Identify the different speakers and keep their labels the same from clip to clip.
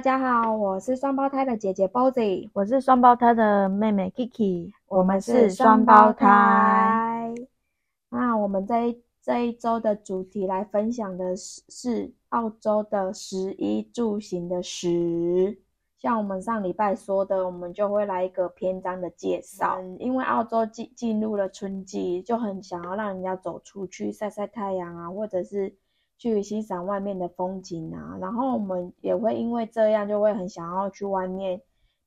Speaker 1: 大家好，我是双胞胎的姐姐 Bozy，
Speaker 2: 我是双胞胎的妹妹 Kiki，
Speaker 1: 我们是双胞胎。那我们这一这一周的主题来分享的是是澳洲的食衣住行的食。像我们上礼拜说的，我们就会来一个篇章的介绍。嗯，因为澳洲进进入了春季，就很想要让人家走出去晒晒太阳啊，或者是去欣赏外面的风景啊。然后我们也会因为这样，就会很想要去外面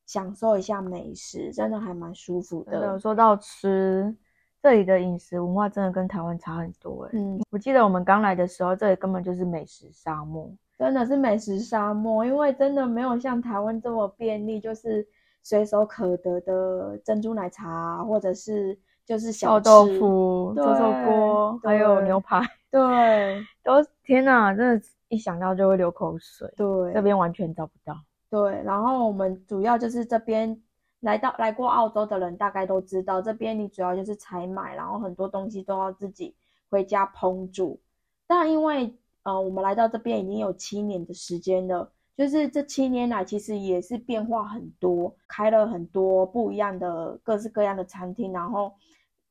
Speaker 1: 享受一下美食，真的还蛮舒服的。
Speaker 2: 说到吃，这里的饮食文化真的跟台湾差很多。嗯，我记得我们刚来的时候，这里根本就是美食沙漠。
Speaker 1: 真的是美食沙漠，因为真的没有像台湾这么便利，就是随手可得的珍珠奶茶，或者是就是小
Speaker 2: 豆腐、臭臭锅，还有牛排。
Speaker 1: 对，
Speaker 2: 都天哪，真的，一想到就会流口水。
Speaker 1: 对，
Speaker 2: 这边完全找不到。
Speaker 1: 对，然后我们主要就是这边来到来过澳洲的人，大概都知道，这边你主要就是采买，然后很多东西都要自己回家烹煮。但因为呃，我们来到这边已经有七年的时间了，就是这七年来其实也是变化很多，开了很多不一样的各式各样的餐厅。然后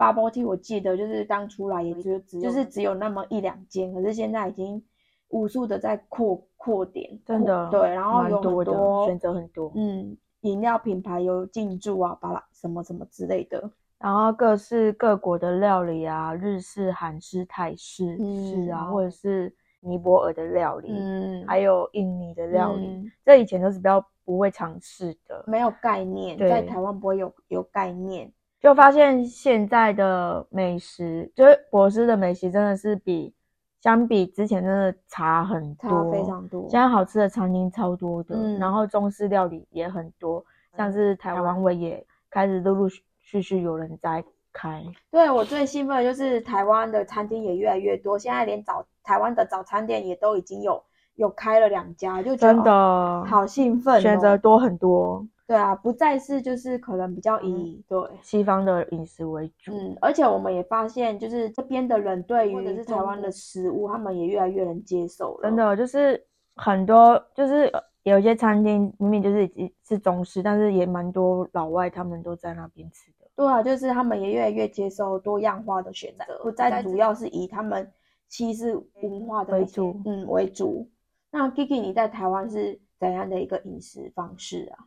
Speaker 1: ，Bubble Tea 我记得就是刚出来也就只就是只有那么一两间，可是现在已经无数的在扩扩点，
Speaker 2: 真的
Speaker 1: 对，然后有很多
Speaker 2: 选择很多，
Speaker 1: 嗯，饮料品牌有进驻啊，巴拉什么什么之类的，
Speaker 2: 然后各式各国的料理啊，日式、韩式、泰式是啊，或者是。尼泊尔的料理，嗯，还有印尼的料理，这以前都是比较不会尝试的，
Speaker 1: 没有概念，在台湾不会有有概念，
Speaker 2: 就发现现在的美食，就是博士的美食，真的是比相比之前真的差很多，差
Speaker 1: 非常多。
Speaker 2: 现在好吃的餐厅超多的，然后中式料理也很多，像是台湾味也开始陆陆续续有人在。开，
Speaker 1: 对我最兴奋的就是台湾的餐厅也越来越多，现在连早台湾的早餐店也都已经有有开了两家，就
Speaker 2: 真的
Speaker 1: 好兴奋，
Speaker 2: 选择多很多。
Speaker 1: 对啊，不再是就是可能比较以对
Speaker 2: 西方的饮食为主，
Speaker 1: 嗯，而且我们也发现，就是这边的人对于是台湾的食物，他们也越来越能接受了。
Speaker 2: 真的就是很多就是有一些餐厅明明就是是中式，但是也蛮多老外他们都在那边吃的。
Speaker 1: 对啊，就是他们也越来越接受多样化的选择，不再主要是以他们西式文化的
Speaker 2: 为主，
Speaker 1: 嗯为主。那 Kiki，你在台湾是怎样的一个饮食方式啊？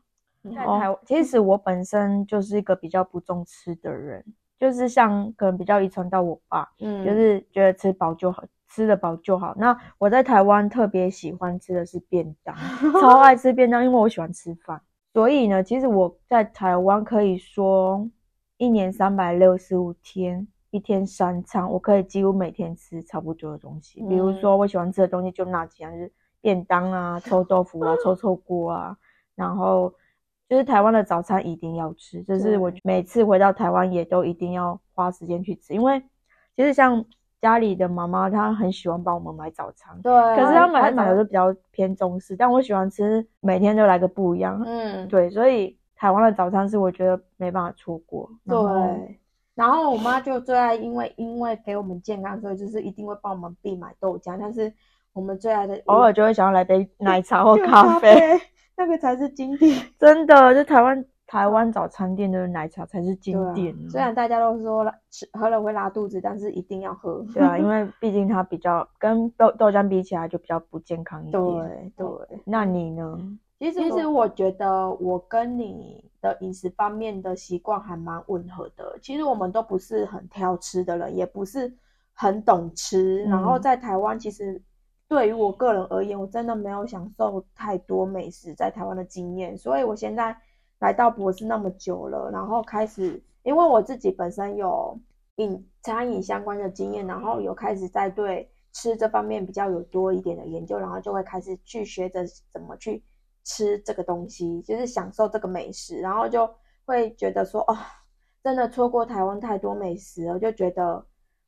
Speaker 2: 在台湾，其实我本身就是一个比较不重吃的人，就是像可能比较遗传到我爸，嗯，就是觉得吃饱就好，吃得饱就好。那我在台湾特别喜欢吃的是便当，超 爱吃便当，因为我喜欢吃饭。所以呢，其实我在台湾可以说。一年三百六十五天，一天三餐，我可以几乎每天吃差不多的东西。比如说，我喜欢吃的东西就那几样，就是便当啊、臭豆腐啊、臭臭锅啊。然后就是台湾的早餐一定要吃，就是我每次回到台湾也都一定要花时间去吃。因为其实像家里的妈妈，她很喜欢帮我们买早餐，
Speaker 1: 对。
Speaker 2: 可是她买买的就比较偏中式，但我喜欢吃每天都来个不一样。嗯，对，所以。台湾的早餐是我觉得没办法错过。
Speaker 1: 对，然后我妈就最爱，因为因为给我们健康，所以就是一定会帮我们必买豆浆。但是我们最爱的，
Speaker 2: 偶尔就会想要来杯奶茶或咖啡，
Speaker 1: 那个才是经典。
Speaker 2: 真的，就台湾台湾早餐店的奶茶才是经典。
Speaker 1: 虽然大家都说吃喝了会拉肚子，但是一定要喝。
Speaker 2: 对啊，因为毕竟它比较跟豆豆浆比起来就比较不健康一点。
Speaker 1: 对对，
Speaker 2: 那你呢？
Speaker 1: 其实，其实我觉得我跟你的饮食方面的习惯还蛮吻合的。其实我们都不是很挑吃的人，也不是很懂吃。然后在台湾，其实对于我个人而言，我真的没有享受太多美食在台湾的经验。所以我现在来到博士那么久了，然后开始，因为我自己本身有饮餐饮相关的经验，然后有开始在对吃这方面比较有多一点的研究，然后就会开始去学着怎么去。吃这个东西就是享受这个美食，然后就会觉得说，哦，真的错过台湾太多美食了，就觉得，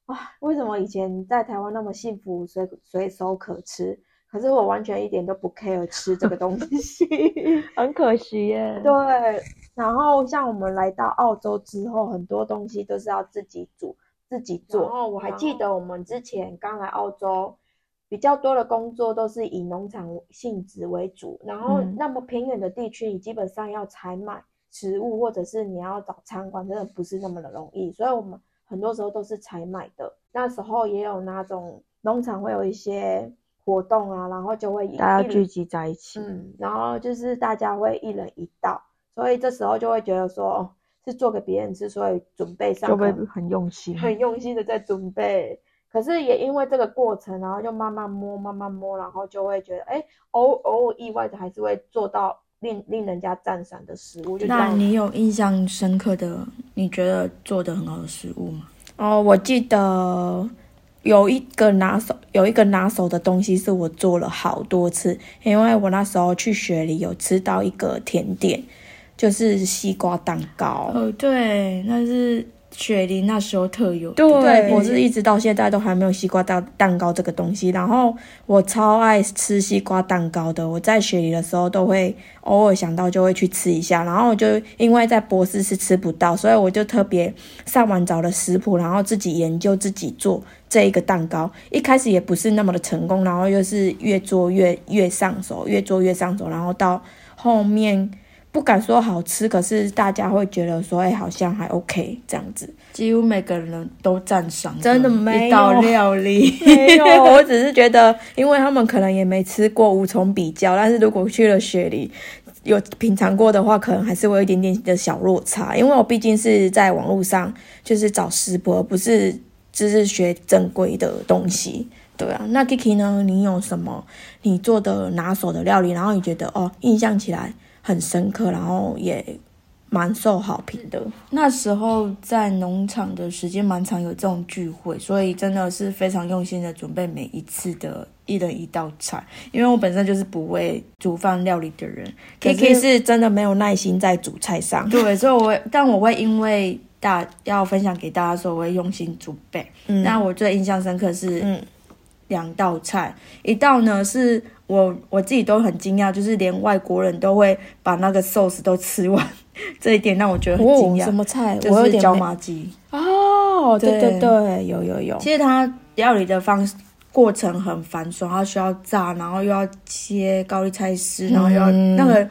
Speaker 1: 啊，为什么以前在台湾那么幸福，随随手可吃，可是我完全一点都不 care 吃这个东 西，
Speaker 2: 很可惜耶。
Speaker 1: 对，然后像我们来到澳洲之后，很多东西都是要自己煮、自己做。然后我还记得我们之前刚来澳洲。
Speaker 3: 比较多的工作都是以农场性质为主，然后那么偏远的地区，你基本上要采买食物，或者是你要找餐馆，真的不是那么的容易，所以我们很多时候都是采买的。那时候也有那种农场会有一些活动啊，然后就会
Speaker 2: 大家聚集在一起，
Speaker 3: 嗯，然后就是大家会一人一道，所以这时候就会觉得说哦是做给别人吃，所以准备上
Speaker 2: 就会很用心，
Speaker 3: 很用心的在准备。可是也因为这个过程，然后就慢慢摸，慢慢摸，然后就会觉得，哎，偶偶尔意外的还是会做到令令人家赞赏的食物。
Speaker 2: 那你有印象深刻的，你觉得做的很好的食物吗？
Speaker 1: 哦，我记得有一个拿手，有一个拿手的东西是我做了好多次，因为我那时候去雪里有吃到一个甜点，就是西瓜蛋糕。
Speaker 2: 哦，对，那是。雪梨那时候特有，
Speaker 1: 对我是一直到现在都还没有西瓜蛋蛋糕这个东西。然后我超爱吃西瓜蛋糕的，我在雪梨的时候都会偶尔想到就会去吃一下。然后就因为在博士是吃不到，所以我就特别上网找了食谱，然后自己研究自己做这一个蛋糕。一开始也不是那么的成功，然后又是越做越越上手，越做越上手，然后到后面。不敢说好吃，可是大家会觉得说，哎，好像还 OK 这样子。
Speaker 2: 几乎每个人都赞赏，
Speaker 1: 真的没
Speaker 2: 一道料理
Speaker 1: 没有。我只是觉得，因为他们可能也没吃过，无从比较。但是如果去了雪梨，有品尝过的话，可能还是会有一点点的小落差。因为我毕竟是在网络上就是找食谱，而不是就是学正规的东西。对啊，那 Kiki 呢？你有什么你做的拿手的料理？然后你觉得哦，印象起来。很深刻，然后也蛮受好评的。
Speaker 2: 那时候在农场的时间蛮长，有这种聚会，所以真的是非常用心的准备每一次的一人一道菜。因为我本身就是不会煮饭料理的人
Speaker 1: ，Kiki 是真的没有耐心在煮菜上。
Speaker 2: 对，所以我但我会因为大要分享给大家，所以我会用心准备。那我最印象深刻是两道菜，一道呢是。我我自己都很惊讶，就是连外国人都会把那个寿司都吃完，这一点让我觉得很惊讶。
Speaker 1: 什么菜？
Speaker 2: 就是椒麻鸡。
Speaker 1: 哦，对对对，有有有。
Speaker 2: 其实它料理的方式过程很繁琐，它需要炸，然后又要切高丽菜丝，然后要那个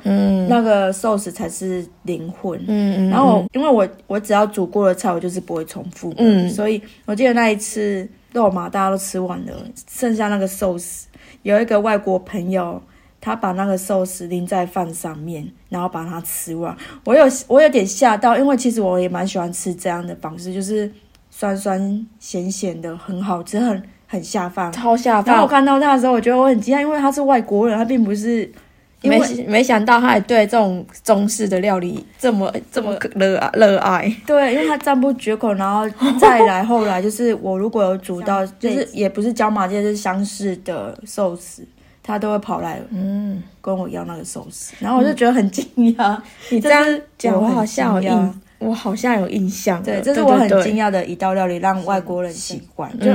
Speaker 2: 那个寿司才是灵魂。嗯嗯。然后因为我我只要煮过的菜，我就是不会重复。嗯。所以我记得那一次肉麻大家都吃完了，剩下那个寿司。有一个外国朋友，他把那个寿司淋在饭上面，然后把它吃完。我有我有点吓到，因为其实我也蛮喜欢吃这样的方式，就是酸酸咸咸的，很好吃，很很下饭，
Speaker 1: 超下饭。
Speaker 2: 然后我看到他的时候，我觉得我很惊讶，因为他是外国人，他并不是。
Speaker 1: 没没想到他也对这种中式的料理这么这么热热爱，
Speaker 2: 对，因为他赞不绝口，然后 再来后来就是我如果有煮到，就是也不是椒麻鸡，是相似的寿司，他都会跑来嗯。跟我要那个寿司，然后我就觉得很惊讶。
Speaker 1: 你这样讲，我好像有印，我好像有印象。
Speaker 2: 对，这是我很惊讶的一道料理，让外国人喜欢，就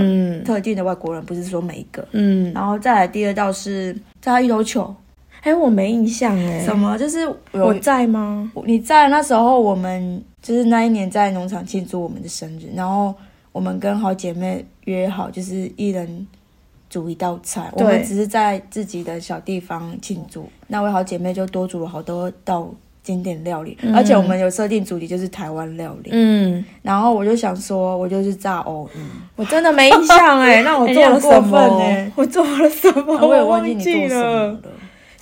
Speaker 2: 特定的外国人，不是说每一个。嗯，然后再来第二道是炸芋头球。
Speaker 1: 哎，我没印象哎。
Speaker 2: 什么？就是
Speaker 1: 我在吗？
Speaker 2: 你在那时候，我们就是那一年在农场庆祝我们的生日，然后我们跟好姐妹约好，就是一人煮一道菜。我们只是在自己的小地方庆祝，那位好姐妹就多煮了好多道经典料理，而且我们有设定主题就是台湾料理。嗯，然后我就想说，我就是炸藕鱼，
Speaker 1: 我真的没印象哎。那我做了什么？
Speaker 2: 我做了什么？
Speaker 1: 我也忘记你做了。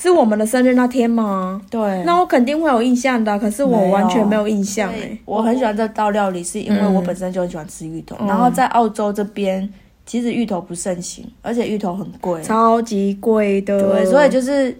Speaker 1: 是我们的生日那天吗？
Speaker 2: 对，
Speaker 1: 那我肯定会有印象的，可是我完全没有印象哎。
Speaker 2: 我很喜欢这道料理，是因为我本身就很喜欢吃芋头。然后在澳洲这边，其实芋头不盛行，而且芋头很贵，
Speaker 1: 超级贵的。
Speaker 2: 对，所以就是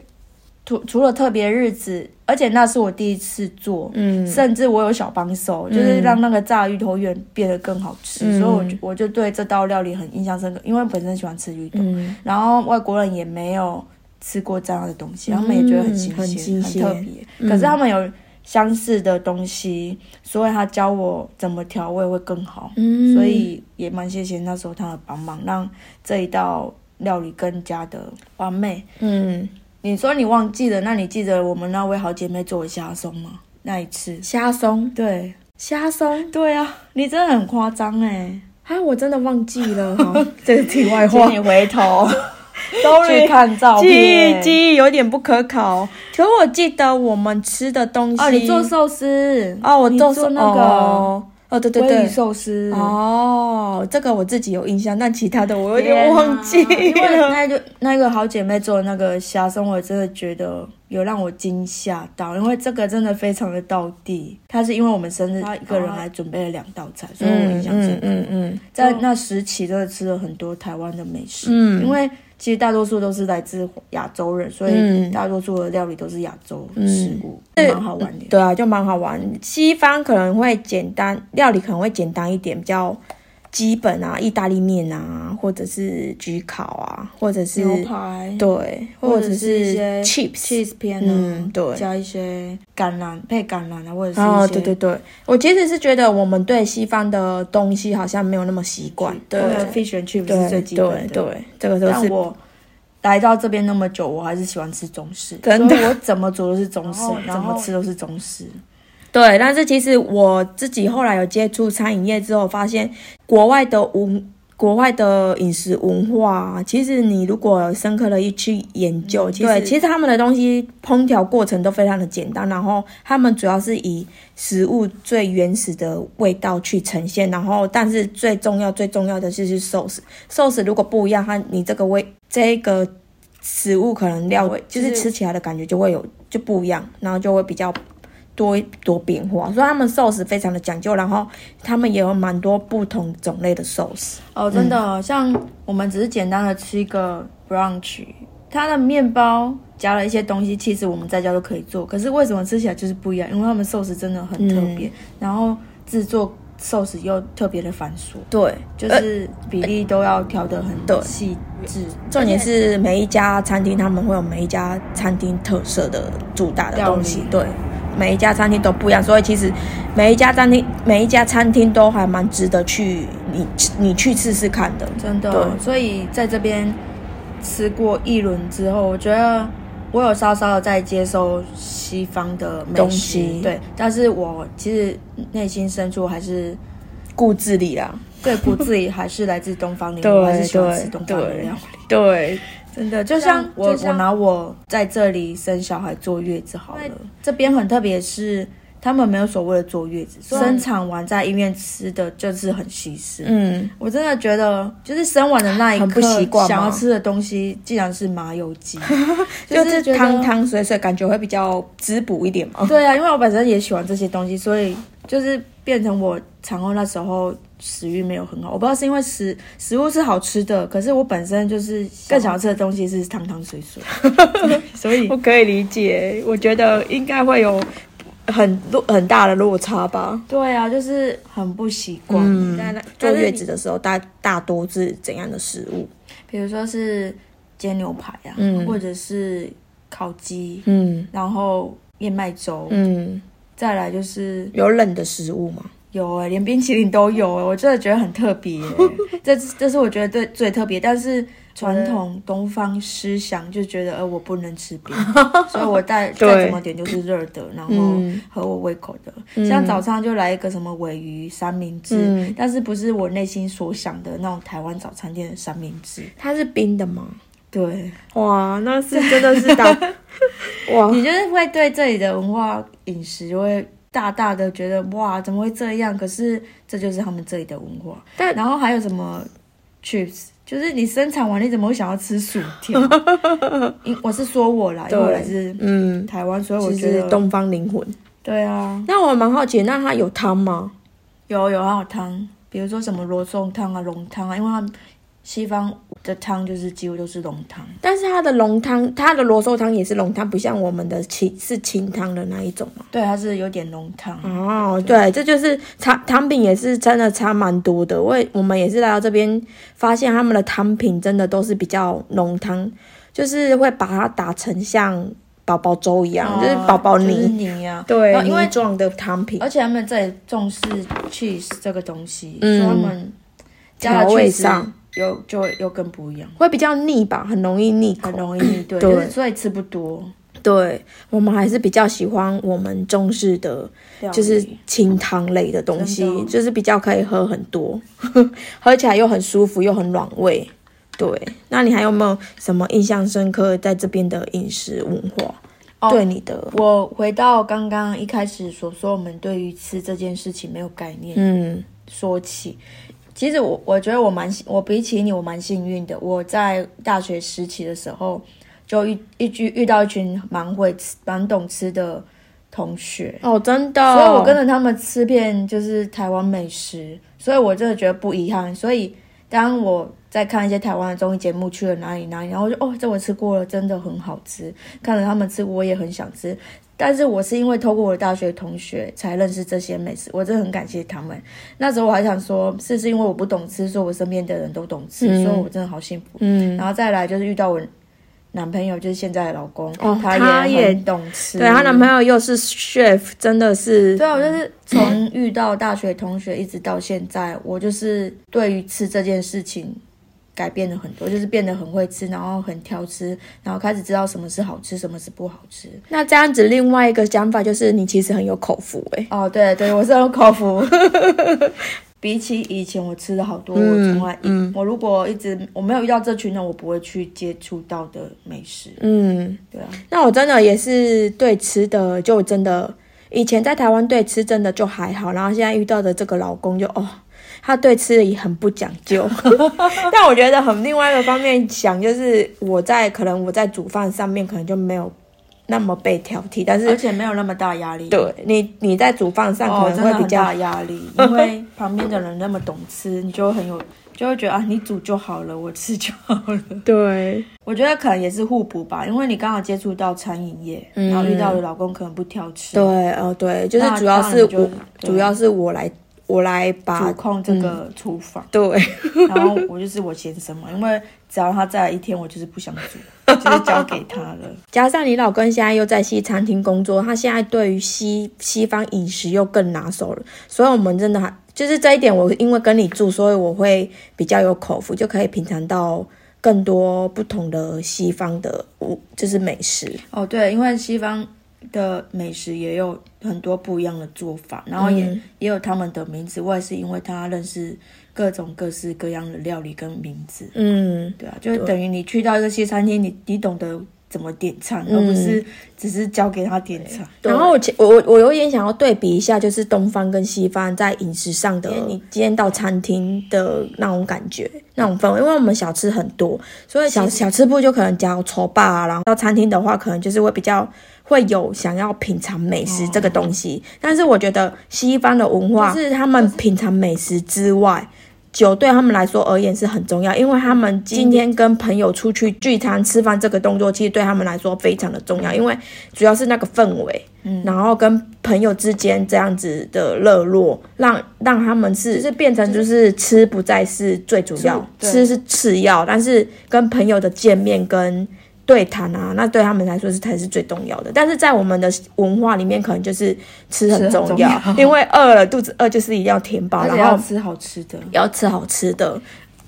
Speaker 2: 除除了特别日子，而且那是我第一次做，嗯，甚至我有小帮手，就是让那个炸芋头圆变得更好吃。所以，我我就对这道料理很印象深刻，因为本身喜欢吃芋头，然后外国人也没有。吃过这样的东西，他们也觉得很新鲜、很特别。可是他们有相似的东西，所以他教我怎么调味会更好。嗯，所以也蛮谢谢那时候他的帮忙，让这一道料理更加的完美。嗯，你说你忘记了？那你记得我们那位好姐妹做的虾松吗？那一次
Speaker 1: 虾松，
Speaker 2: 对，
Speaker 1: 虾松，
Speaker 2: 对啊，你真的很夸张哎！
Speaker 1: 啊，我真的忘记了哈。这个题外话，
Speaker 2: 请你回头。去看照片
Speaker 1: 记忆。记忆有点不可考。可我记得我们吃的东西
Speaker 2: 哦，你做寿司
Speaker 1: 哦，我做
Speaker 2: 做那个
Speaker 1: 哦，哦对对对，
Speaker 2: 寿司
Speaker 1: 哦，这个我自己有印象，但其他的我有点忘记
Speaker 2: 因为
Speaker 1: 了。
Speaker 2: 那个那个好姐妹做的那个虾生，我真的觉得有让我惊吓到，因为这个真的非常的到地。她是因为我们生日，她一个人还准备了两道菜，所以我印象深刻。
Speaker 1: 嗯嗯
Speaker 2: 在那时期真的吃了很多台湾的美食，
Speaker 1: 嗯
Speaker 2: 因为其实大多数都是来自亚洲人，所以
Speaker 1: 嗯
Speaker 2: 大多数的料理都是亚洲食物，
Speaker 1: 嗯
Speaker 2: 蛮好玩的。
Speaker 1: 对啊，就蛮好玩。西方可能会简单，料理可能会简单一点，比较基本啊，意大利面啊，或者是焗烤啊，或者是
Speaker 2: 牛排，
Speaker 1: 对，或者
Speaker 2: 是一些
Speaker 1: chips。
Speaker 2: cheese 片啊，
Speaker 1: 嗯对
Speaker 2: 加一些橄榄配橄榄啊，或者是
Speaker 1: 哦，
Speaker 2: 一些
Speaker 1: 对对对，我其实是觉得我们对西方的东西好像没有那么习惯，对
Speaker 2: 对 fish and chips 是
Speaker 1: 对
Speaker 2: 最基本的。
Speaker 1: 对对，这个都是
Speaker 2: 但我来到这边那么久，我还是喜欢吃中式，
Speaker 1: 真的
Speaker 2: 我怎么煮都是中式 怎么吃都是中式。
Speaker 1: 对，但是其实我自己后来有接触餐饮业之后，发现国外的文。国外的饮食文化，其实你如果深刻的一去研究，其实对，其实他们的东西烹调过程都非常的简单，然后他们主要是以食物最原始的味道去呈现，然后但是最重要最重要的就是寿司，寿司如果不一样，它你这个味这个食物可能料味就是吃起来的感觉就会有就不一样，然后就会比较多多变化，所以他们寿司非常的讲究，然后他们也有蛮多不同种类的寿司。
Speaker 2: 哦，真的，像我们只是简单的吃一个 brunch，它的面包加了一些东西，其实我们在家都可以做，可是为什么吃起来就是不一样？因为他们寿司真的很特别，然后制作寿司又特别的繁琐，
Speaker 1: 对，
Speaker 2: 就是比例都要调得很
Speaker 1: 对
Speaker 2: 细致。
Speaker 1: 重点是每一家餐厅他们会有每一家餐厅特色的主打的东西，对，每一家餐厅都不一样，所以其实每一家餐厅每一家餐厅都还蛮值得去你你去试试看的。
Speaker 2: 真的
Speaker 1: 对，
Speaker 2: 所以在这边吃过一轮之后，我觉得我有稍稍的在接受西方的美
Speaker 1: 东西。
Speaker 2: 对，但是我其实内心深处还是
Speaker 1: 顾自理啦，
Speaker 2: 对骨子里还是来自东方灵
Speaker 1: 对
Speaker 2: 魂，我还是喜欢
Speaker 1: 对
Speaker 2: 吃东方料理。
Speaker 1: 对，
Speaker 2: 真的，就像我我拿我在这里生小孩坐月子好了，这边很特别是。他们没有所谓的坐月子，生产完在医院吃的就是很稀释。
Speaker 1: 嗯，
Speaker 2: 我真的觉得，就是生完的那一
Speaker 1: 很
Speaker 2: 刻，
Speaker 1: 不习惯
Speaker 2: 想要吃的东西竟然是麻油鸡，
Speaker 1: 就是汤。汤水水，感觉会比较滋补一点嘛。
Speaker 2: 对啊，因为我本身也喜欢这些东西，所以就是变成我产后那时候食欲没有很好。我不知道是因为食食物是好吃的，可是我本身就是更想要吃的东西是汤汤水水，所以
Speaker 1: 我可以理解，我觉得应该会有很落很大的落差吧。
Speaker 2: 对啊，就是很不习惯。
Speaker 1: 嗯，坐月子的时候大大多是怎样的食物？
Speaker 2: 比如说是煎牛排啊，
Speaker 1: 嗯
Speaker 2: 或者是烤鸡，
Speaker 1: 嗯
Speaker 2: 然后燕麦粥，
Speaker 1: 嗯，
Speaker 2: 再来就是
Speaker 1: 有冷的食物吗？
Speaker 2: 有哎、连冰淇淋都有哎、我真的觉得很特别、欸，这这是我觉得最最特别，但是传统东方思想就觉得呃我不能吃冰，所以我再
Speaker 1: 对
Speaker 2: 再怎么点就是热的，然后
Speaker 1: 嗯
Speaker 2: 合我胃口的。像早上就来一个什么尾鱼三明治，
Speaker 1: 嗯
Speaker 2: 但是不是我内心所想的那种台湾早餐店的三明治。
Speaker 1: 它是冰的吗？
Speaker 2: 对，
Speaker 1: 哇，那是真的是大 哇！
Speaker 2: 你就是会对这里的文化饮食会大大的觉得哇，怎么会这样？可是这就是他们这里的文化。
Speaker 1: 但
Speaker 2: 然后还有什么 chips，就是你生产完你怎么会想要吃薯条？因我是说我啦，因为我来自
Speaker 1: 嗯，
Speaker 2: 台湾，所以我
Speaker 1: 就
Speaker 2: 觉得
Speaker 1: 是东方灵魂。
Speaker 2: 对啊，
Speaker 1: 那我蛮好奇，那它有汤吗？
Speaker 2: 有有还有汤，比如说什么罗宋汤啊、浓汤啊，因为他们西方的汤就是几乎都是浓汤。
Speaker 1: 但是它的浓汤，它的罗宋汤也是浓汤，不像我们的清是清汤的那一种嘛。
Speaker 2: 对，它是有点浓汤。
Speaker 1: 哦，对，这就是差汤品也是真的差蛮多的。我也我们也是来到这边，发现他们的汤品真的都是比较浓汤，就是会把它打成像宝宝粥一样，就是宝宝泥，
Speaker 2: 泥啊。
Speaker 1: 对，
Speaker 2: 然后因为
Speaker 1: 泥状的汤品。
Speaker 2: 而且他们这里重视 cheese 这个东西，
Speaker 1: 嗯
Speaker 2: 所以他们加了
Speaker 1: 调味
Speaker 2: cheese
Speaker 1: 上
Speaker 2: 又就会又更不一样，
Speaker 1: 会比较腻吧，很容易腻口
Speaker 2: 很。容易腻。对，
Speaker 1: 对
Speaker 2: 就是所以吃不多。
Speaker 1: 对我们还是比较喜欢我们中式的，就是清汤类的东西就是比较可以喝很多，喝起来又很舒服又很暖胃。对，那你还有没有什么印象深刻在这边的饮食文化？对你的，
Speaker 2: 我回到刚刚一开始所说，我们对于吃这件事情没有概念。嗯，说起，其实我我觉得我蛮我比起你，我蛮幸运的。我在大学时期的时候，就遇一遇遇到一群蛮会吃、蛮懂吃的同学
Speaker 1: 哦，真的，
Speaker 2: 所以我跟着他们吃遍就是台湾美食，所以我真的觉得不遗憾。所以当我在看一些台湾的综艺节目，去了哪里哪里，然后就哦，这我吃过了，真的很好吃。看着他们吃，我也很想吃。但是我是因为透过我的大学同学才认识这些美食，我真的很感谢他们。那时候我还想说，是是因为我不懂吃，所以我身边的人都懂吃，所以我真的好幸福。嗯，然后再来就是遇到我男朋友，就是现在的老公，哦，他也懂吃。
Speaker 1: 对他男朋友又是 chef，真的是。
Speaker 2: 对啊，我就是从遇到大学同学一直到现在，我就是对于吃这件事情。改变了很多，就是变得很会吃，然后很挑吃，然后开始知道什么是好吃，什么是不好吃。
Speaker 1: 那这样子，另外一个想法就是你其实很有口福哎。
Speaker 2: 哦，对对，我是有口福。比起以前我吃了好多，我从来，我如果一直我没有遇到这群人，我不会去接触到的美食。嗯，对啊。
Speaker 1: 那我真的也是对吃的，就真的以前在台湾对吃真的就还好，然后现在遇到的这个老公就哦。他对吃的也很不讲究，但我觉得很另外一个方面想，就是我在可能我在煮饭上面可能就没有那么被挑剔，但是
Speaker 2: 而且没有那么大压力。
Speaker 1: 对你你在煮饭上可能会比较
Speaker 2: 压力，因为 旁边的人那么懂吃，你就很有就会觉得啊，你煮就好了，我吃就好了。
Speaker 1: 对，
Speaker 2: 我觉得可能也是互补吧，因为你刚好接触到餐饮业，然后遇到的老公可能不挑吃。
Speaker 1: 对，哦对，就是主要是我主要是我来。我来把
Speaker 2: 主控这个厨房，
Speaker 1: 对，
Speaker 2: 然后我就是我先生嘛，因为只要他在一天，我就是不想煮，就是交给他了。
Speaker 1: 加上你老公现在又在西餐厅工作，他现在对于西西方饮食又更拿手了，所以我们真的还就是这一点，我因为跟你住，所以我会比较有口福，就可以品尝到更多不同的西方的就是美食。
Speaker 2: 哦，对，因为西方。的美食也有很多不一样的做法，然后也也有他们的名字。我也是因为他认识各种各式各样的料理跟名字。嗯，对啊，就等于你去到一个西餐厅，你你懂得怎么点餐，而不是只是交给他点餐。
Speaker 1: 然后我我我有点想要对比一下，就是东方跟西方在饮食上的，你今天到餐厅的那种感觉、那种氛围。因为我们小吃很多，所以小小吃部就可能叫丑霸，然后到餐厅的话，可能就是会比较。会有想要品尝美食这个东西，但是我觉得西方的文化是他们品尝美食之外，酒对他们来说而言是很重要，因为他们今天跟朋友出去聚餐吃饭这个动作，其实对他们来说非常的重要，因为主要是那个氛围，嗯，然后跟朋友之间这样子的热络，让让他们是是变成就是吃不再是最主要，吃是次要，但是跟朋友的见面跟。对谈啊，那对他们来说是才是最重要的。但是在我们的文化里面，可能就是吃很重要，因为饿了肚子饿就是一定要填饱，然后
Speaker 2: 要吃好吃的，
Speaker 1: 要吃好吃的。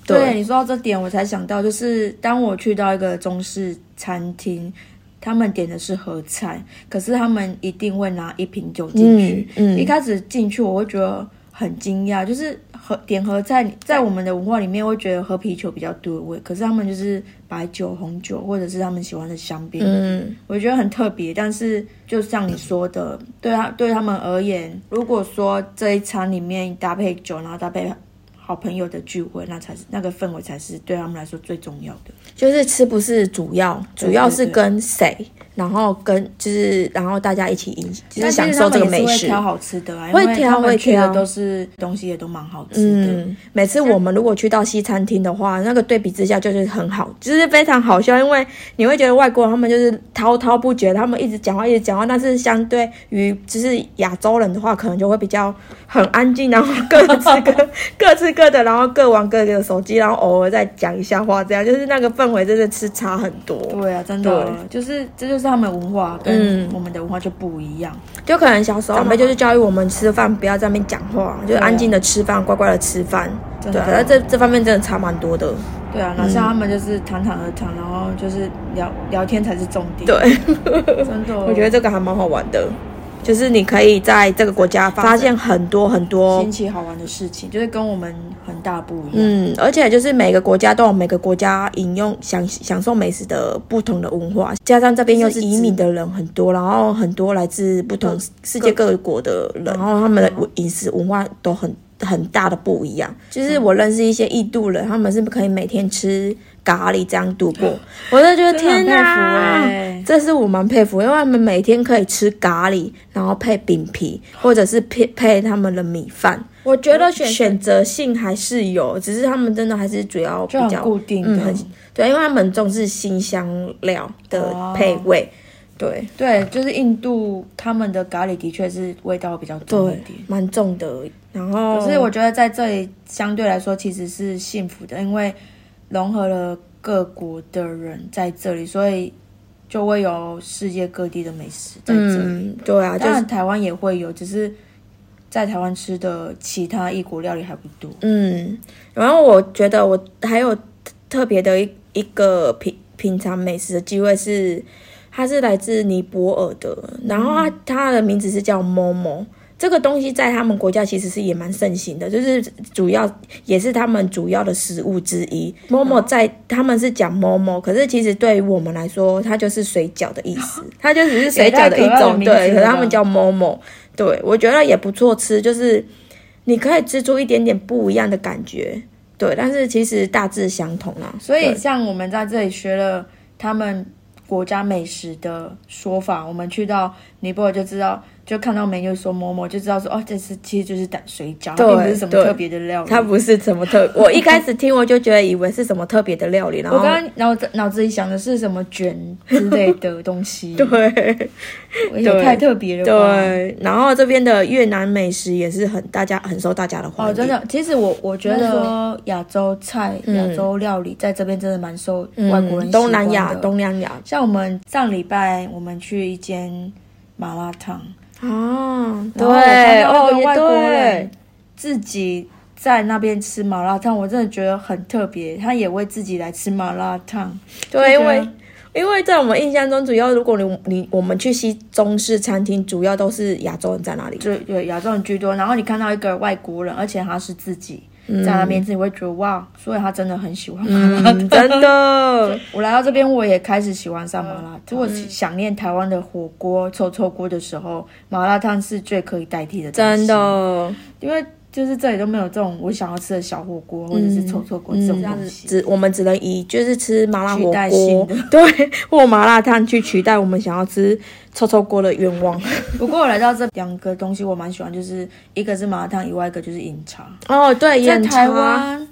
Speaker 2: 对你说到这点，我才想到，就是当我去到一个中式餐厅，他们点的是合菜，可是他们一定会拿一瓶酒进去。嗯，一开始进去我会觉得很惊讶，就是。喝点喝在在我们的文化里面，会觉得喝啤酒比较对味，可是他们就是白酒、红酒，或者是他们喜欢的香槟。嗯，我觉得很特别。但是就像你说的，对他对他们而言，如果说这一餐里面搭配酒，然后搭配好朋友的聚会，那才是那个氛围才是对他们来说最重要的。
Speaker 1: 就是吃不是主要，主要是跟谁。然后跟就是，然后大家一起饮，就是享受这个美食。
Speaker 2: 会挑好吃的，
Speaker 1: 会挑会挑，
Speaker 2: 都是东西也都蛮好吃的。
Speaker 1: 每次我们如果去到西餐厅的话，那个对比之下就是很好，就是非常好笑，因为你会觉得外国人他们就是滔滔不绝，他们一直讲话一直讲话，但是相对于就是亚洲人的话，可能就会比较很安静，然后各吃 各各吃各的，然后各玩各的手机，然后偶尔再讲一下话，这样就是那个氛围真的是差很多。
Speaker 2: 对啊，真的，就是这就是。他们文化跟我们的文化就不一样，
Speaker 1: 就可能小时候长辈就是教育我们吃饭不要在那边讲话，就是安静的吃饭，乖乖的吃饭。对，反正这这方面真的差蛮多的。
Speaker 2: 对啊，那像他们就是谈谈而谈，然后就是聊聊天才是重点。
Speaker 1: 对，
Speaker 2: 真的，
Speaker 1: 我觉得这个还蛮好玩的。就是你可以在这个国家发现很多很多
Speaker 2: 新奇好玩的事情，就是跟我们很大不一样。
Speaker 1: 嗯，而且就是每个国家都有每个国家饮用享享受美食的不同的文化，加上这边又是移民的人很多，然后很多来自不同世界各国的人，然后他们的饮食文化都很很大的不一样。就是我认识一些印度人，他们是可以每天吃。咖喱这样度过，我就觉得天哪，这是我蛮佩服，因为他们每天可以吃咖喱，然后配饼皮，或者是配配他们的米饭。我觉得选选择性还是有，只是他们真的还是主要比较
Speaker 2: 固定的，
Speaker 1: 对，因为他们重视新香料的配味。对
Speaker 2: 对，就是印度他们的咖喱的确是味道比较重一点，
Speaker 1: 蛮重的。然后，
Speaker 2: 可是我觉得在这里相对来说其实是幸福的，因为。融合了各国的人在这里，所以就会有世界各地的美食在这里。
Speaker 1: 对啊，
Speaker 2: 当然台湾也会有，只是在台湾吃的其他异国料理还不多。
Speaker 1: 嗯，然后我觉得我还有特别的一一个品品尝美食的机会是，它是来自尼泊尔的，然后它它的名字是叫 Momo。这个东西在他们国家其实是也蛮盛行的，就是主要也是他们主要的食物之一。某某在他们是讲某某，可是其实对于我们来说，它就是水饺的意思，它就只是水饺的一种。对，可是他们叫某某。对，我觉得也不错吃，就是你可以吃出一点点不一样的感觉。对，但是其实大致相同啊。
Speaker 2: 所以像我们在这里学了他们国家美食的说法，我们去到尼泊尔就知道。就看到美女说摸摸，就知道说哦，这是其实就是蛋水饺，并不是什么特别的料理。
Speaker 1: 它不是什么特，我一开始听我就觉得以为是什么特别的料理。然后
Speaker 2: 我刚刚脑子脑子里想的是什么卷之类的东西。
Speaker 1: 对，
Speaker 2: 也太特别了。
Speaker 1: 对，然后这边的越南美食也是很大家很受大家的欢迎。哦，
Speaker 2: 真的，其实我我觉得说亚洲菜、亚洲料理在这边真的蛮受外国人
Speaker 1: 东南亚、东南亚。
Speaker 2: 像我们上礼拜我们去一间麻辣烫。
Speaker 1: 哦，对，
Speaker 2: 哦，外国人自己在那边吃麻辣烫，我真的觉得很特别。他也会自己来吃麻辣烫，
Speaker 1: 对，因为因为在我们印象中，主要如果你你我们去西中式餐厅，主要都是亚洲人在那里，
Speaker 2: 对对，亚洲人居多。然后你看到一个外国人，而且他是自己。在那边自己会觉得哇，所以他真的很喜欢麻辣烫。
Speaker 1: 真的，
Speaker 2: 我来到这边，我也开始喜欢上麻辣烫。如果想念台湾的火锅、臭臭锅的时候，麻辣烫是最可以代替的。
Speaker 1: 真的，
Speaker 2: 因为。就是这里都没有这种我想要吃的小火锅或者是臭臭锅这种东西，
Speaker 1: 只我们只能以就是吃麻辣火锅，对，或麻辣烫去取代我们想要吃臭臭锅的愿望。
Speaker 2: 不过我来到这两个东西我蛮喜欢，就是一个是麻辣烫，以外一个就是饮茶。
Speaker 1: 哦，对，
Speaker 2: 在台湾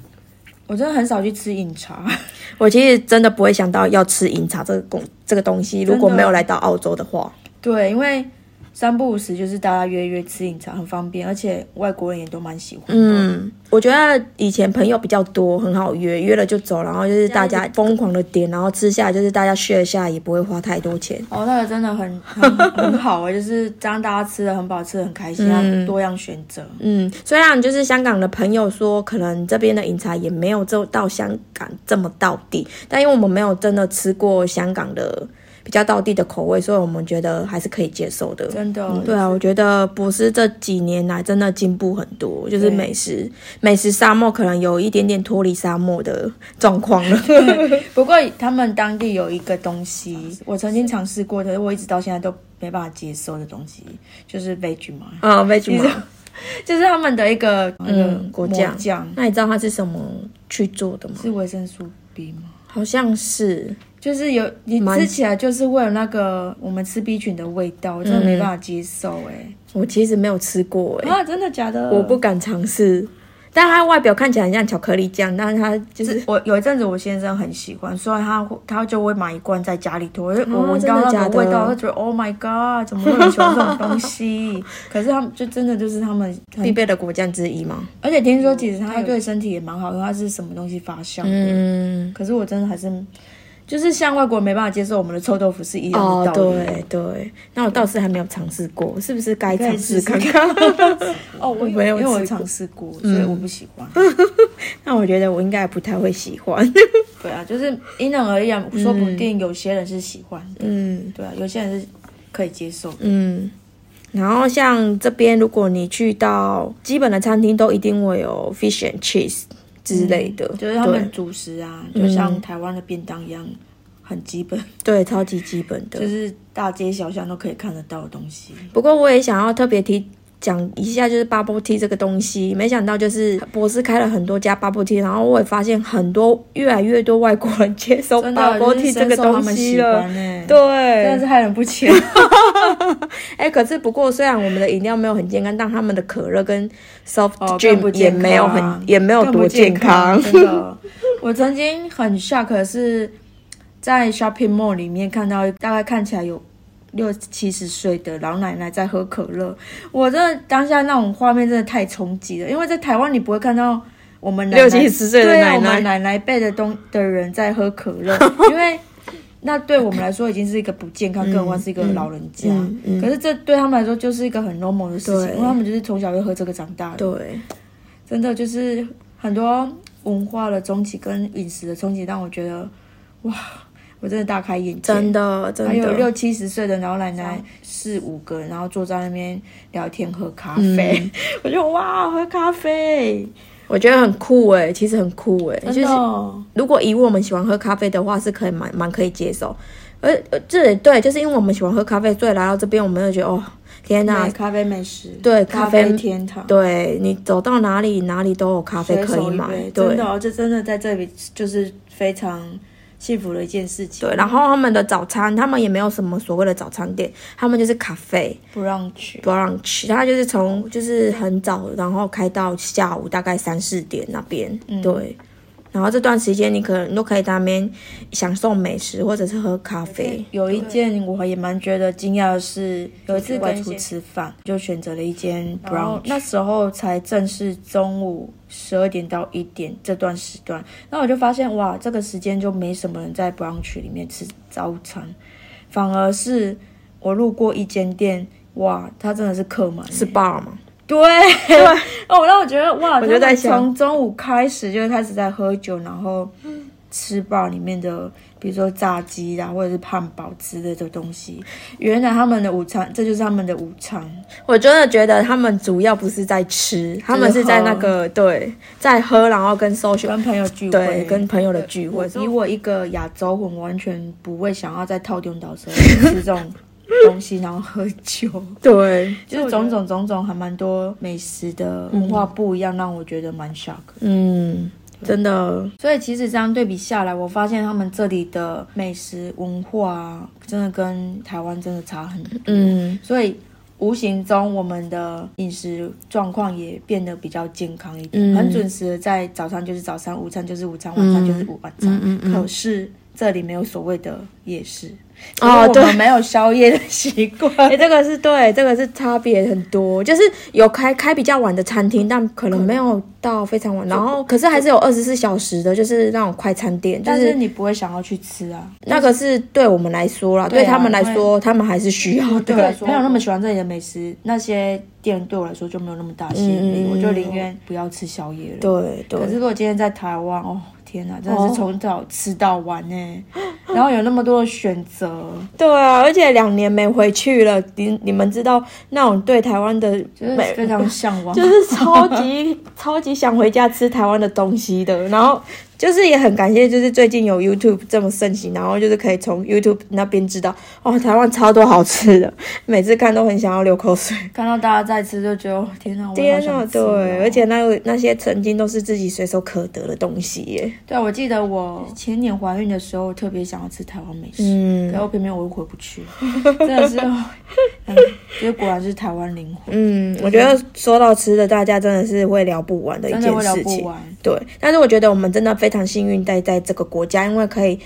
Speaker 2: 我真的很少去吃饮茶，
Speaker 1: 我其实真的不会想到要吃饮茶这个工这个东西，如果没有来到澳洲的话。
Speaker 2: 对，因为。三不五时就是大家约约吃饮茶，很方便，而且外国人也都蛮喜欢。
Speaker 1: 嗯，我觉得以前朋友比较多，很好约，约了就走，然后就是大家疯狂的点，然后吃下就是大家 share 下也不会花太多钱。
Speaker 2: 哦，那个真的很 很很好啊，就是让大家吃的很饱，吃的很开心，多样选择。
Speaker 1: 嗯，虽然就是香港的朋友说，可能这边的饮茶也没有这到香港这么到底，但因为我们没有真的吃过香港的。比较道地的口味，所以我们觉得还是可以接受的。
Speaker 2: 真的，
Speaker 1: 对啊，我觉得博斯这几年来真的进步很多，就是美食美食沙漠可能有一点点脱离沙漠的状况了。
Speaker 2: 不过他们当地有一个东西，我曾经尝试过，但是我一直到现在都没办法接受的东西，就是 Vegemite。
Speaker 1: 啊，Vegemite，
Speaker 2: 就是他们的一个嗯果酱。
Speaker 1: 那你知道它是什么去做的吗？
Speaker 2: 是维生素 B 吗？
Speaker 1: 好像是。
Speaker 2: 就是有你吃起来就是为了那个我们吃 B 群的味道，我真的没办法接受哎。
Speaker 1: 我其实没有吃过哎。
Speaker 2: 啊，真的假的？
Speaker 1: 我不敢尝试。但它外表看起来很像巧克力酱，但是它就是
Speaker 2: 我有一阵子我先生很喜欢，所以他他就会买一罐在家里头。我闻到那个味道，他觉得 Oh my God，怎么会很喜欢这种东西？可是他们就真的就是他们
Speaker 1: 必备的果酱之一嘛？
Speaker 2: 而且听说其实它对身体也蛮好，因为它是什么东西发酵的。嗯。可是我真的还是。就是像外国人没办法接受我们的臭豆腐是一样的道
Speaker 1: 理。对对，那我倒是还没有尝试过，是不是该 尝试看看？
Speaker 2: 哦，我没有，因为我尝试过，所以我不喜欢。
Speaker 1: 那我觉得我应该不太会喜欢。
Speaker 2: 对啊，就是因人而异，说不定有些人是喜欢的。嗯，对啊，有些人是可以接受。嗯，
Speaker 1: 然后像这边，如果你去到基本的餐厅，都一定会有 fish and cheese 之类的，
Speaker 2: 就是他们主食啊，就像台湾的便当一样，很基本，
Speaker 1: 对，超级基本的，
Speaker 2: 就是大街小巷都可以看得到的东西。
Speaker 1: 不过我也想要特别提。讲一下就是 bubble tea 这个东西，没想到就是博士开了很多家 bubble tea，然后我也发现很多越来越多外国人接受 bubble tea 这个东西了，对，
Speaker 2: 真的是害人不浅。
Speaker 1: 哎，可是不过虽然我们的饮料没有很健康，但他们的可乐跟 soft drink 也没有很也没有多健康。
Speaker 2: 真的，我曾经很 shock 是在 shopping mall 里面看到，大概看起来有。六七十岁的老奶奶在喝可乐，我真的当下那种画面真的太冲击了。因为在台湾你不会看到我们
Speaker 1: 六七十岁的奶奶
Speaker 2: 奶奶辈的东的人在喝可乐，因为那对我们来说已经是一个不健康，更何况是一个老人家。可是这对他们来说就是一个很 normal 的事情，因为他们就是从小就喝这个长大的。
Speaker 1: 对，
Speaker 2: 真的就是很多文化的冲击跟饮食的冲击，让我觉得哇。我真的大开眼界，
Speaker 1: 真的，真的。
Speaker 2: 还有六七十岁的老奶奶，四五个，然后坐在那边聊天喝咖啡。我觉得哇，喝咖啡，
Speaker 1: 我觉得很酷哎，其实很酷哎。就是如果以我们喜欢喝咖啡的话，是可以蛮蛮可以接受。而这对，就是因为我们喜欢喝咖啡，所以来到这边，我们就觉得哦，天哪，
Speaker 2: 咖啡美食，
Speaker 1: 对，
Speaker 2: 咖
Speaker 1: 啡
Speaker 2: 天堂。
Speaker 1: 对你走到哪里，哪里都有咖啡可以买。
Speaker 2: 真的，这真的在这里就是非常。幸福的一件事情。
Speaker 1: 对，然后他们的早餐，他们也没有什么所谓的早餐店，他们就是咖啡，
Speaker 2: 不让去，
Speaker 1: 不让去。他就是从就是很早，然后开到下午大概三四点那边，嗯对。然后这段时间你可能都可以在那边享受美食，或者是喝咖啡。
Speaker 2: 有一件我也蛮觉得惊讶的是，有一次外出吃饭，就选择了一间 brunch，那时候才正是中午。十二点到一点这段时段，那我就发现哇，这个时间就没什么人在 brunch 里面吃早餐，反而是我路过一间店，哇，它真的是客满，
Speaker 1: 是 bar 吗？
Speaker 2: 对对，哦，让我觉得哇，我就在从中午开始就开始在喝酒，然后吃 bar 里面的。比如说炸鸡啦，或者是汉堡之类的东西。原来他们的午餐，这就是他们的午餐。
Speaker 1: 我真的觉得他们主要不是在吃，他们是在那个对，在喝，然后跟 social
Speaker 2: 跟朋友聚会，
Speaker 1: 对，跟朋友的聚会。
Speaker 2: 以我一个亚洲人，完全不会想要在套用岛时候 吃这种东西，然后喝酒。
Speaker 1: 对，
Speaker 2: 就是种种种种，还蛮多美食的文化不一样，让我觉得蛮 shock。
Speaker 1: 嗯。真的，
Speaker 2: 所以其实这样对比下来，我发现他们这里的美食文化真的跟台湾真的差很多。嗯，所以无形中我们的饮食状况也变得比较健康一点，很准时的在早餐就是早餐，午餐就是午餐，晚餐就是晚餐。嗯嗯嗯。可是这里没有所谓的夜市。哦，对，没有宵夜的习惯。
Speaker 1: 哎，这个是对，这个是差别很多。就是有开开比较晚的餐厅，但可能没有到非常晚。然后，可是还是有二十四小时的，就是那种快餐店。
Speaker 2: 但是你不会想要去吃啊？
Speaker 1: 那个是对我们来说啦，对他们来说，他们还是需要。
Speaker 2: 对，没有那么喜欢这里的美食，那些店对我来说就没有那么大吸引力。我就宁愿不要吃宵夜了。
Speaker 1: 对对。
Speaker 2: 可是如果今天在台湾哦。天哪，真的是从早吃到晚呢，然后有那么多的选择。
Speaker 1: 对啊，而且两年没回去了，你你们知道那种对台湾的
Speaker 2: 美非常向往，
Speaker 1: 就是超级超级想回家吃台湾的东西的，然后。就是也很感谢，就是最近有 YouTube 这么盛行，然后就是可以从 YouTube 那边知道，哦，台湾超多好吃的，每次看都很想要流口水。
Speaker 2: 看到大家在吃，就觉得天哪，
Speaker 1: 天
Speaker 2: 哪，
Speaker 1: 对，而且那个那些曾经都是自己随手可得的东西耶。
Speaker 2: 对啊，我记得我前年怀孕的时候，特别想要吃台湾美食，嗯，然后偏偏我又回不去，真的是，嗯，因果然是台湾灵魂。
Speaker 1: 嗯，我觉得说到吃的，大家真的是会聊不完的一件事情。对，但是我觉得我们真的非。非常幸运待在这个国家，因为可以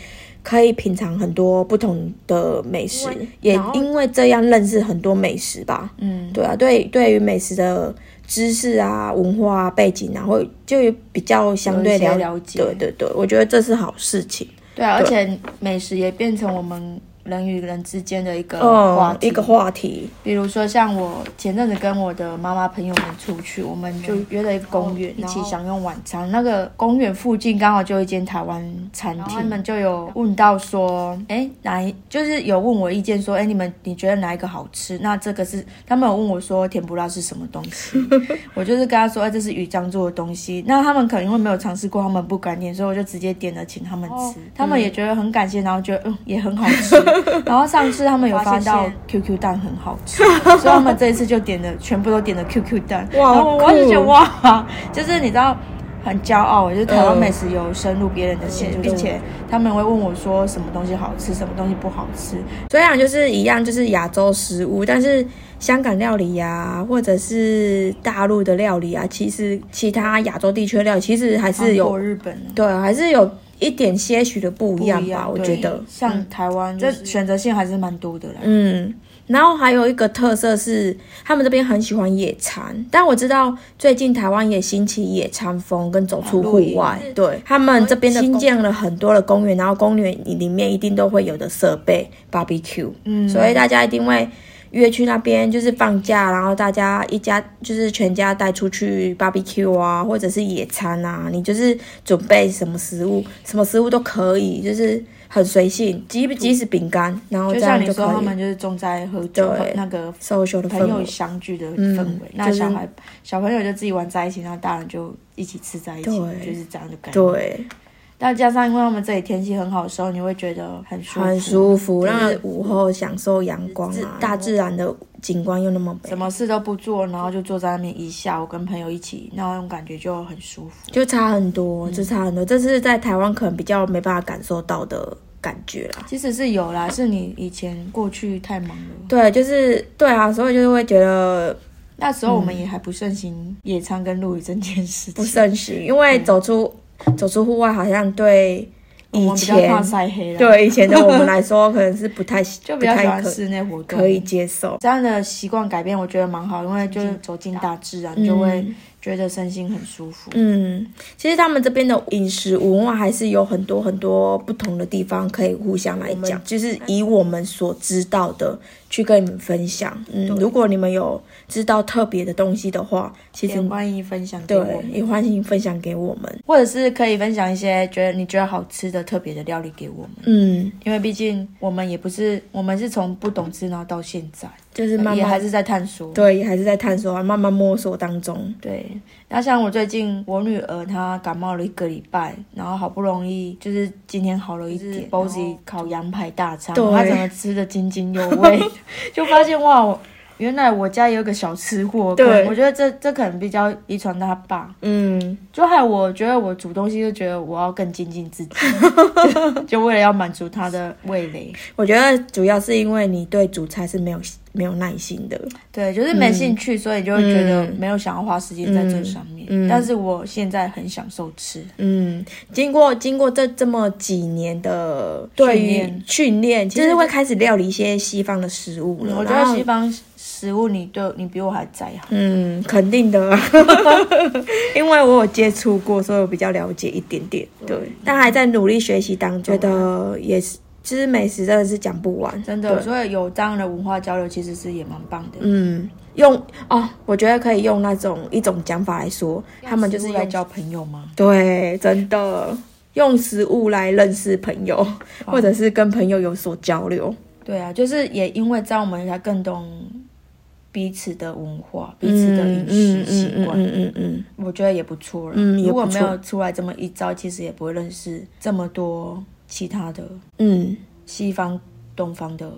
Speaker 1: 可以品尝很多不同的美食，也因为这样认识很多美食吧。嗯，对啊，对，对于美食的知识啊、文化背景啊，会就比较相对了
Speaker 2: 了解。
Speaker 1: 对对对，我觉得这是好事情。
Speaker 2: 对啊，而且美食也变成我们人与人之间的一个
Speaker 1: 哦
Speaker 2: 话题。
Speaker 1: 一个话题，
Speaker 2: 比如说，像我前阵子跟我的妈妈朋友们出去，我们就约了一个公园，一起享用晚餐。那个公园附近刚好就一间台湾餐厅，他们就有问到说，哎，哪一就是有问我意见说，哎，你们你觉得哪一个好吃？那这个是他们有问我说，甜不辣是什么东西？我就是跟他说，哎，这是鱼浆做的东西。那他们可能因为没有尝试过，他们不敢点，所以我就直接点了请他们吃，他们也觉得很感谢，然后觉得嗯也很好吃。然后上次他们有发到 QQ 蛋很好吃，所以他们这一次就点了，全部都点了 QQ 蛋。
Speaker 1: 哇
Speaker 2: 然后我就觉得
Speaker 1: 酷
Speaker 2: 哇，就是你知道。很骄傲，就是台湾美食有深入别人的心，
Speaker 1: 嗯
Speaker 2: 并且他们会问我说什么东西好吃，什么东西不好吃。
Speaker 1: 虽然就是一样，就是亚洲食物，但是香港料理呀、或者是大陆的料理啊，其实其他亚洲地区的料理其实还是有
Speaker 2: 国日本
Speaker 1: 对，还是有一点些许的不一
Speaker 2: 不
Speaker 1: 样吧，我
Speaker 2: 对
Speaker 1: 觉得。
Speaker 2: 像台湾这选择性还是蛮多的啦。
Speaker 1: 嗯，然后还有一个特色是，他们这边很喜欢野餐，但我知道最近台湾也兴起野餐风跟走出户外，对他们这边的新建了很多的公园，然后公园里面一定都会有的设备 barbecue，
Speaker 2: 嗯，
Speaker 1: 所以大家一定会。约去那边就是放假，然后大家一家就是全家带出去 barbecue 啊，或者是野餐啊，你就是准备什么食物，什么食物都可以，就是很随性，即即使饼干，然后
Speaker 2: 就
Speaker 1: 这
Speaker 2: 像你说，他们就是重在喝酒
Speaker 1: 对
Speaker 2: 那个
Speaker 1: social 的
Speaker 2: 朋友。相聚的氛围。那
Speaker 1: 就是
Speaker 2: 小孩小朋友就自己玩在一起，然后大人就一起吃在一起，就是这样的感觉。
Speaker 1: 对，
Speaker 2: 但加上因为他们这里天气很好的时候，你会觉得很舒服，
Speaker 1: 很舒服，
Speaker 2: 就是
Speaker 1: 让午后享受阳光啊，大自然的景观又那么美。
Speaker 2: 什，么事都不做，然后就坐在那边一下午，跟朋友一起，那种感觉就很舒服。
Speaker 1: 就差很多，就差很多。这是在台湾可能比较没办法感受到的感觉啦。
Speaker 2: 其实是有啦，是你以前过去太忙了，
Speaker 1: 对，就是对啊，所以就是会觉得
Speaker 2: 那时候我们也还不盛行野餐跟露营这件事情，
Speaker 1: 不盛行，因为走出走出户外，好像对以前
Speaker 2: 晒黑了，，
Speaker 1: 对以前的我们来说，可能是不太
Speaker 2: 就比较喜欢室内活动，
Speaker 1: 可以接受。
Speaker 2: 这样的习惯改变，我觉得蛮好，因为就是走进大自然，就会觉得身心很舒服。
Speaker 1: 嗯，其实他们这边的饮食文化还是有很多很多不同的地方可以互相来讲，就是以我们所知道的去跟你们分享。嗯，如果你们有知道特别的东西的话，其实
Speaker 2: 也欢迎分享给我
Speaker 1: 也欢迎分享给我们。
Speaker 2: 或者是可以分享一些觉得你觉得好吃的特别的料理给我们，
Speaker 1: 嗯，
Speaker 2: 因为毕竟我们也不是，我们是从不懂吃然后到现在，
Speaker 1: 就是慢慢
Speaker 2: 也还是在探索。
Speaker 1: 对，也还是在探索，慢慢摸索当中。
Speaker 2: 对，那像我最近我女儿她感冒了一个礼拜，然后好不容易就是今天好了一点，Bossy 烤羊排大餐，她怎么吃的津津有味，就发现哇，原来我家也有个小吃货，
Speaker 1: 对
Speaker 2: 我觉得这这可能比较遗传他爸，
Speaker 1: 嗯，
Speaker 2: 就害我觉得我煮东西就觉得我要更精进自己，就为了要满足他的味蕾。
Speaker 1: 我觉得主要是因为你对煮菜是没有没有耐心的。
Speaker 2: 对，就是没兴趣，所以就会觉得
Speaker 1: 嗯
Speaker 2: 没有想要花时间在这上面。
Speaker 1: 嗯嗯
Speaker 2: 但是我现在很享受吃，
Speaker 1: 嗯，经过经过这这么几年的对于
Speaker 2: 训练
Speaker 1: 训练，其实会开始料理一些西方的食物了。
Speaker 2: 我觉得西方食物你对你比我还在行。
Speaker 1: 嗯，肯定的啊，因为我有接触过，所以我比较了解一点点。对，但还在努力学习当中，觉得也是，其实美食真的是讲不完，
Speaker 2: 真的，所以有这样的文化交流，其实是也蛮棒的。
Speaker 1: 嗯，用哦，我觉得可以用那种一种讲法来说，他们就是用
Speaker 2: 交朋友吗？
Speaker 1: 对，真的用食物来认识朋友，或者是跟朋友有所交流。
Speaker 2: 对啊，就是也因为这样，我们才更懂彼此的文化、彼此的饮食习惯。
Speaker 1: 嗯嗯嗯
Speaker 2: 我觉得也不错了。
Speaker 1: 嗯
Speaker 2: 如果没有出来这么一招，其实也不会认识这么多其他的
Speaker 1: 嗯。
Speaker 2: 西方、东方的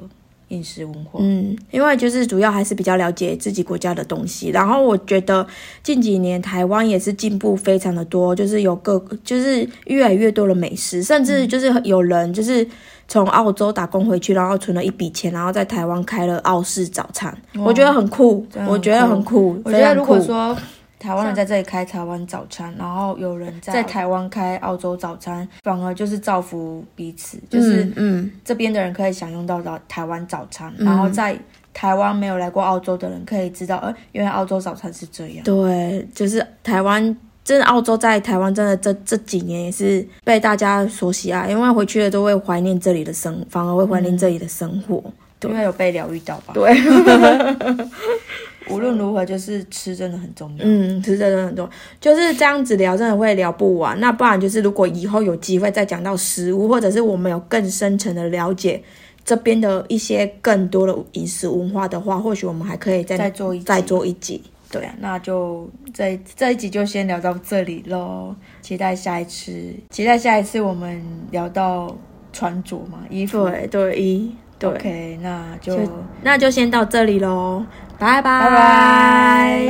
Speaker 2: 饮食文化。
Speaker 1: 嗯，因为就是主要还是比较了解自己国家的东西，然后我觉得近几年台湾也是进步非常的多，就是有各就是越来越多的美食，甚至就是有人就是从澳洲打工回去，然后存了一笔钱，然后在台湾开了澳式早餐，我觉得很酷，我觉得很酷，
Speaker 2: 我觉得如果说台湾人在这里开台湾早餐，然后有人在台湾开澳洲早餐，反而就是造福彼此，就是
Speaker 1: 嗯。嗯
Speaker 2: 这边的人可以享用到的台湾早餐，然后在台湾没有来过澳洲的人可以知道，呃，原来澳洲早餐是这样。
Speaker 1: 对，就是台湾真的澳洲在台湾真的这这几年也是被大家所喜爱，因为回去了都会怀念这里的生，反而会怀念这里的生活，
Speaker 2: 因为有被疗愈到吧？
Speaker 1: 对。
Speaker 2: 无论如何，就是吃真的很重要。
Speaker 1: 嗯，吃真的很重要，就是这样子聊，真的会聊不完。那不然就是，如果以后有机会再讲到食物，或者是我们有更深层的了解这边的一些更多的饮食文化的话，或许我们还可以再
Speaker 2: 再做一
Speaker 1: 再做一集。
Speaker 2: 对啊，那就这这一集就先聊到这里喽。期待下一次，期待下一次我们聊到穿着嘛，衣服。
Speaker 1: 对对，衣。
Speaker 2: ok 那就
Speaker 1: 那就先到这里喽
Speaker 2: 拜拜。